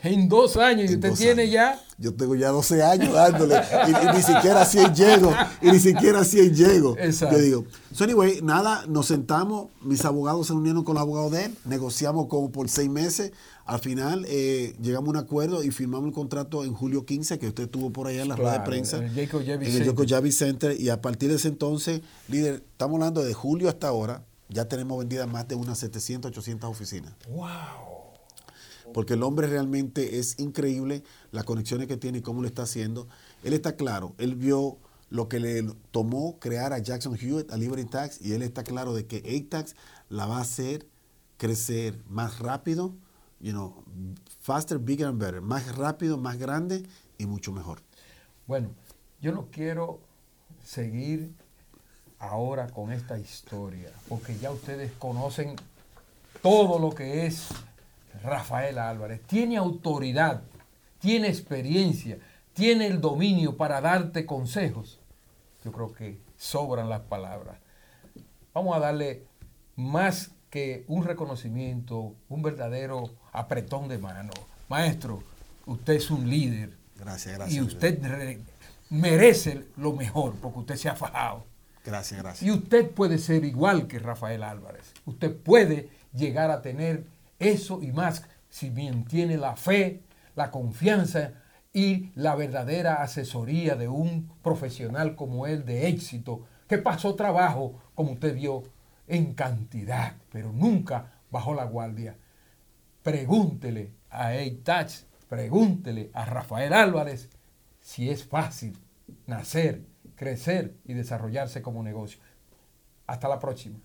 En dos años, y usted tiene ya. Yo tengo ya 12 años dándole, y, ni siquiera así llego, y ni siquiera así llego. Exacto. Yo digo, so anyway, nada, nos sentamos, mis abogados se unieron con los abogados de él, negociamos como por seis meses, al final eh, llegamos a un acuerdo y firmamos el contrato en julio 15, que usted tuvo por allá en la rueda de prensa, en el Jacob Javi Center, y a partir de ese entonces, líder, estamos hablando de julio hasta ahora, ya tenemos vendidas más de unas 700, 800 oficinas. ¡Wow! Porque el hombre realmente es increíble las conexiones que tiene y cómo lo está haciendo. Él está claro, él vio lo que le tomó crear a Jackson Hewitt, a Liberty Tax, y él está claro de que A-Tax la va a hacer crecer más rápido, you know, faster, bigger and better, más rápido, más grande y mucho mejor. Bueno, yo no quiero seguir ahora con esta historia, porque ya ustedes conocen todo lo que es Rafael Álvarez. Tiene autoridad, tiene experiencia, tiene el dominio para darte consejos. Yo creo que sobran las palabras. Vamos a darle más que un reconocimiento, un verdadero apretón de mano. Maestro, usted es un líder. Gracias, gracias. Y usted merece lo mejor porque usted se ha fajado. Gracias, gracias. Y usted puede ser igual que Rafael Álvarez. Usted puede llegar a tener eso y más si bien tiene la fe, la confianza y la verdadera asesoría de un profesional como él de éxito, que pasó trabajo, como usted vio, en cantidad, pero nunca bajó la guardia. Pregúntele a Touch, pregúntele a Rafael Álvarez si es fácil nacer, crecer y desarrollarse como negocio. Hasta la próxima.